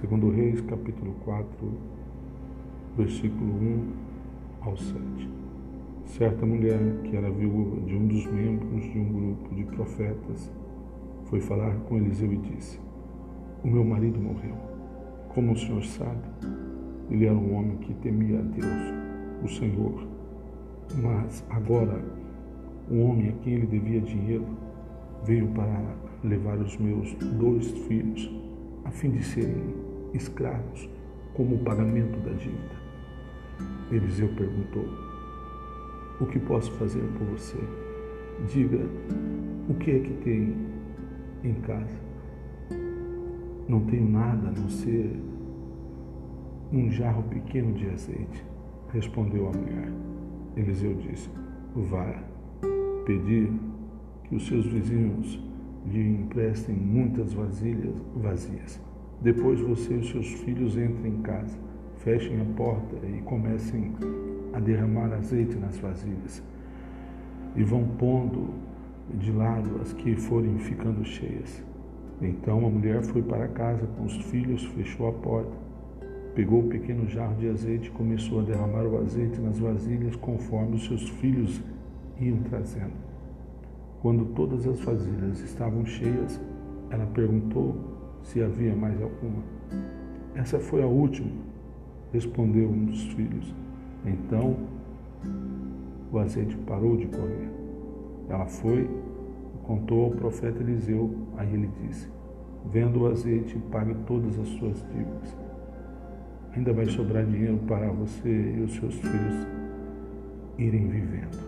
Segundo Reis, capítulo 4, versículo 1 ao 7. Certa mulher, que era viúva de um dos membros de um grupo de profetas, foi falar com Eliseu e disse: O meu marido morreu. Como o senhor sabe, ele era um homem que temia a Deus, o Senhor. Mas agora, um homem a quem ele devia dinheiro veio para levar os meus dois filhos a fim de serem escravos como pagamento da dívida. Eliseu perguntou: O que posso fazer por você? Diga, o que é que tem em casa? Não tenho nada a não ser um jarro pequeno de azeite, respondeu a mulher. Eliseu disse: Vá pedir que os seus vizinhos lhe emprestem muitas vasilhas vazias. Depois você e os seus filhos entrem em casa, fechem a porta e comecem a derramar azeite nas vasilhas. E vão pondo de lado as que forem ficando cheias. Então a mulher foi para casa com os filhos, fechou a porta, pegou o pequeno jarro de azeite e começou a derramar o azeite nas vasilhas conforme os seus filhos iam trazendo. Quando todas as vasilhas estavam cheias, ela perguntou se havia mais alguma. Essa foi a última, respondeu um dos filhos. Então o azeite parou de correr. Ela foi e contou ao profeta Eliseu. Aí ele disse: Vendo o azeite, pague todas as suas dívidas. Ainda vai sobrar dinheiro para você e os seus filhos irem vivendo.